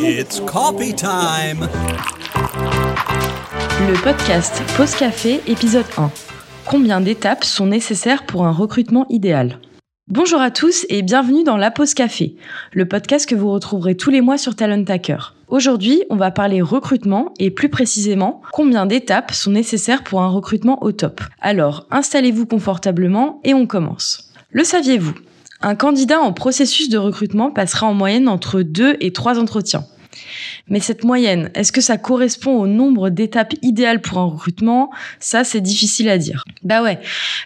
It's coffee time. Le podcast Pause Café, épisode 1. Combien d'étapes sont nécessaires pour un recrutement idéal? Bonjour à tous et bienvenue dans La Pause Café, le podcast que vous retrouverez tous les mois sur Talent Hacker. Aujourd'hui, on va parler recrutement et plus précisément combien d'étapes sont nécessaires pour un recrutement au top. Alors, installez-vous confortablement et on commence. Le saviez-vous? Un candidat en processus de recrutement passera en moyenne entre 2 et 3 entretiens. Mais cette moyenne, est-ce que ça correspond au nombre d'étapes idéales pour un recrutement? Ça, c'est difficile à dire. Bah ouais,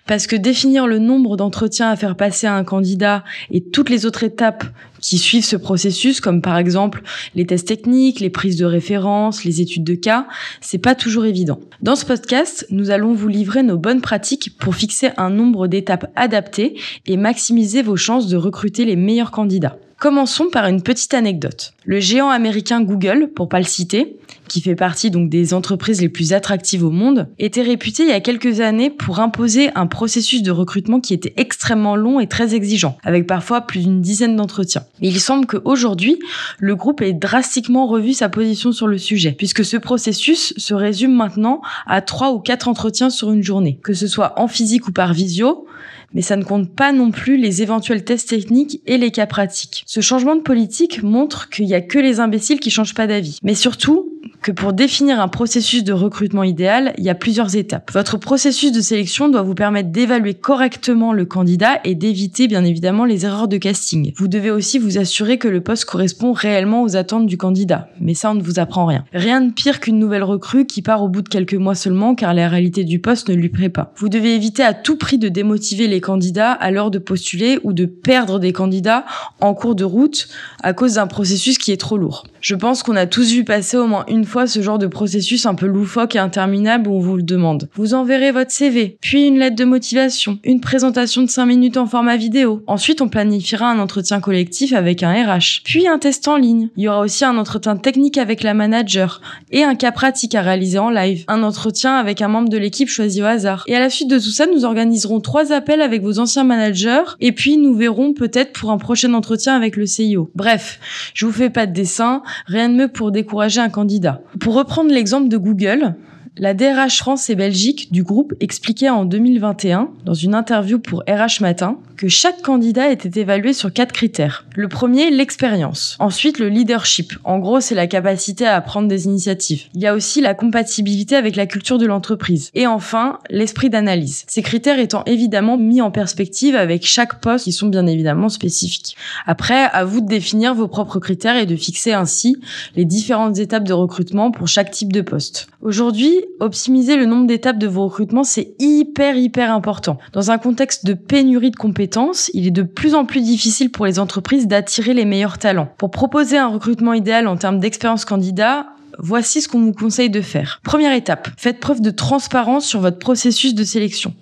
parce que définir le nombre d'entretiens à faire passer à un candidat et toutes les autres étapes qui suivent ce processus, comme par exemple les tests techniques, les prises de référence, les études de cas, c'est pas toujours évident. Dans ce podcast, nous allons vous livrer nos bonnes pratiques pour fixer un nombre d'étapes adaptées et maximiser vos chances de recruter les meilleurs candidats. Commençons par une petite anecdote. Le géant américain Google, pour pas le citer, qui fait partie donc des entreprises les plus attractives au monde, était réputé il y a quelques années pour imposer un processus de recrutement qui était extrêmement long et très exigeant, avec parfois plus d'une dizaine d'entretiens. Il semble qu'aujourd'hui, le groupe ait drastiquement revu sa position sur le sujet, puisque ce processus se résume maintenant à trois ou quatre entretiens sur une journée, que ce soit en physique ou par visio, mais ça ne compte pas non plus les éventuels tests techniques et les cas pratiques. Ce changement de politique montre qu'il n'y a que les imbéciles qui changent pas d'avis. Mais surtout, que pour définir un processus de recrutement idéal, il y a plusieurs étapes. Votre processus de sélection doit vous permettre d'évaluer correctement le candidat et d'éviter bien évidemment les erreurs de casting. Vous devez aussi vous assurer que le poste correspond réellement aux attentes du candidat, mais ça on ne vous apprend rien. Rien de pire qu'une nouvelle recrue qui part au bout de quelques mois seulement car la réalité du poste ne lui plaît pas. Vous devez éviter à tout prix de démotiver les candidats à l'heure de postuler ou de perdre des candidats en cours de route à cause d'un processus qui est trop lourd. Je pense qu'on a tous vu passer au moins une fois ce genre de processus un peu loufoque et interminable où on vous le demande. Vous enverrez votre CV, puis une lettre de motivation, une présentation de 5 minutes en format vidéo. Ensuite, on planifiera un entretien collectif avec un RH, puis un test en ligne. Il y aura aussi un entretien technique avec la manager et un cas pratique à réaliser en live. Un entretien avec un membre de l'équipe choisi au hasard. Et à la suite de tout ça, nous organiserons trois appels avec vos anciens managers et puis nous verrons peut-être pour un prochain entretien avec le CIO. Bref, je vous fais pas de dessin, rien de mieux pour décourager un candidat. Pour reprendre l'exemple de Google, la DRH France et Belgique du groupe expliquait en 2021, dans une interview pour RH Matin, que chaque candidat était évalué sur quatre critères. Le premier, l'expérience. Ensuite, le leadership. En gros, c'est la capacité à prendre des initiatives. Il y a aussi la compatibilité avec la culture de l'entreprise. Et enfin, l'esprit d'analyse. Ces critères étant évidemment mis en perspective avec chaque poste qui sont bien évidemment spécifiques. Après, à vous de définir vos propres critères et de fixer ainsi les différentes étapes de recrutement pour chaque type de poste. Aujourd'hui, optimiser le nombre d'étapes de vos recrutements, c'est hyper, hyper important. Dans un contexte de pénurie de compétences, il est de plus en plus difficile pour les entreprises d'attirer les meilleurs talents. Pour proposer un recrutement idéal en termes d'expérience candidat, Voici ce qu'on vous conseille de faire. Première étape, faites preuve de transparence sur votre processus de sélection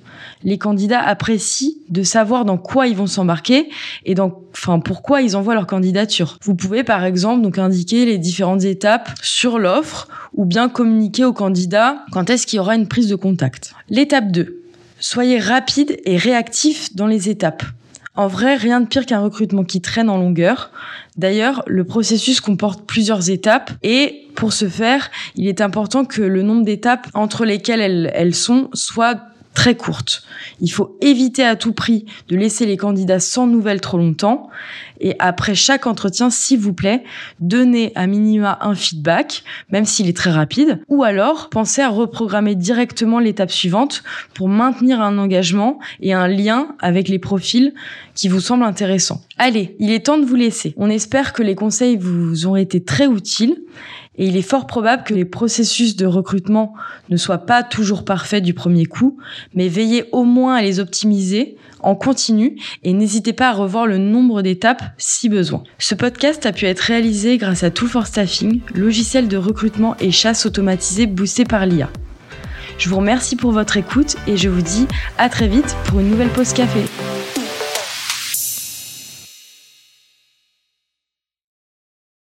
les candidats apprécient de savoir dans quoi ils vont s'embarquer et dans, enfin, pourquoi ils envoient leur candidature. Vous pouvez, par exemple, donc indiquer les différentes étapes sur l'offre ou bien communiquer au candidat quand est-ce qu'il y aura une prise de contact. L'étape 2. Soyez rapide et réactif dans les étapes. En vrai, rien de pire qu'un recrutement qui traîne en longueur. D'ailleurs, le processus comporte plusieurs étapes et pour ce faire, il est important que le nombre d'étapes entre lesquelles elles, sont soit très courte. Il faut éviter à tout prix de laisser les candidats sans nouvelles trop longtemps. Et après chaque entretien, s'il vous plaît, donnez à minima un feedback, même s'il est très rapide. Ou alors, pensez à reprogrammer directement l'étape suivante pour maintenir un engagement et un lien avec les profils qui vous semblent intéressants. Allez, il est temps de vous laisser. On espère que les conseils vous ont été très utiles et il est fort probable que les processus de recrutement ne soient pas toujours parfaits du premier coup, mais veillez au moins à les optimiser en continu et n'hésitez pas à revoir le nombre d'étapes si besoin. Ce podcast a pu être réalisé grâce à Tool for Staffing, logiciel de recrutement et chasse automatisé boosté par l'IA. Je vous remercie pour votre écoute et je vous dis à très vite pour une nouvelle pause café.